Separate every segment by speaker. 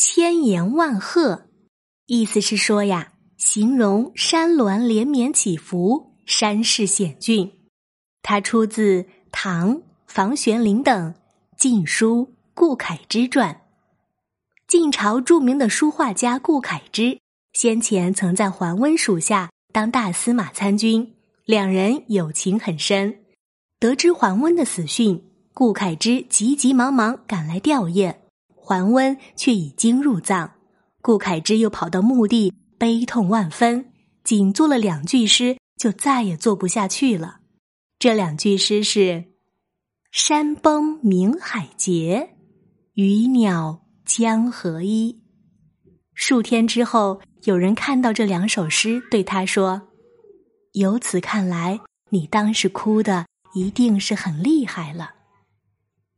Speaker 1: 千言万壑，意思是说呀，形容山峦连绵起伏，山势险峻。它出自唐房玄龄等《晋书·顾恺之传》。晋朝著名的书画家顾恺之，先前曾在桓温属下当大司马参军，两人友情很深。得知桓温的死讯，顾恺之急急忙忙赶来吊唁。桓温却已经入葬，顾恺之又跑到墓地，悲痛万分，仅做了两句诗，就再也做不下去了。这两句诗是：“山崩明海竭，鱼鸟江河一。”数天之后，有人看到这两首诗，对他说：“由此看来，你当时哭的一定是很厉害了。”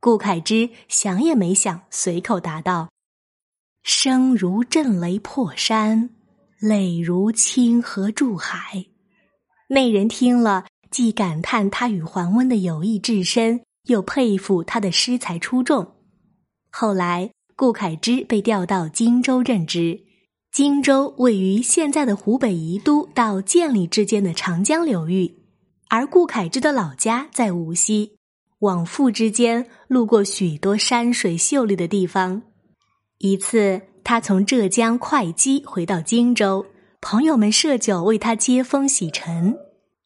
Speaker 1: 顾恺之想也没想，随口答道：“声如震雷破山，泪如清河注海。”那人听了，既感叹他与桓温的友谊至深，又佩服他的诗才出众。后来，顾恺之被调到荆州任职。荆州位于现在的湖北宜都到建里之间的长江流域，而顾恺之的老家在无锡。往复之间，路过许多山水秀丽的地方。一次，他从浙江会稽回到荆州，朋友们设酒为他接风洗尘。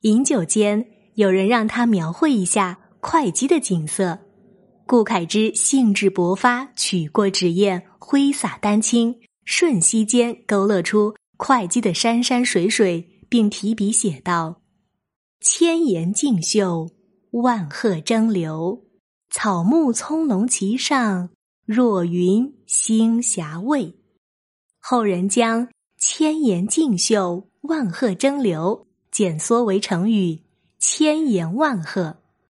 Speaker 1: 饮酒间，有人让他描绘一下会稽的景色。顾恺之兴致勃发，取过纸砚，挥洒丹青，瞬息间勾勒出会稽的山山水水，并提笔写道：“千岩竞秀。”万壑争流，草木葱茏其上，若云星霞蔚。后人将“千岩竞秀，万壑争流”简缩为成语“千岩万壑”。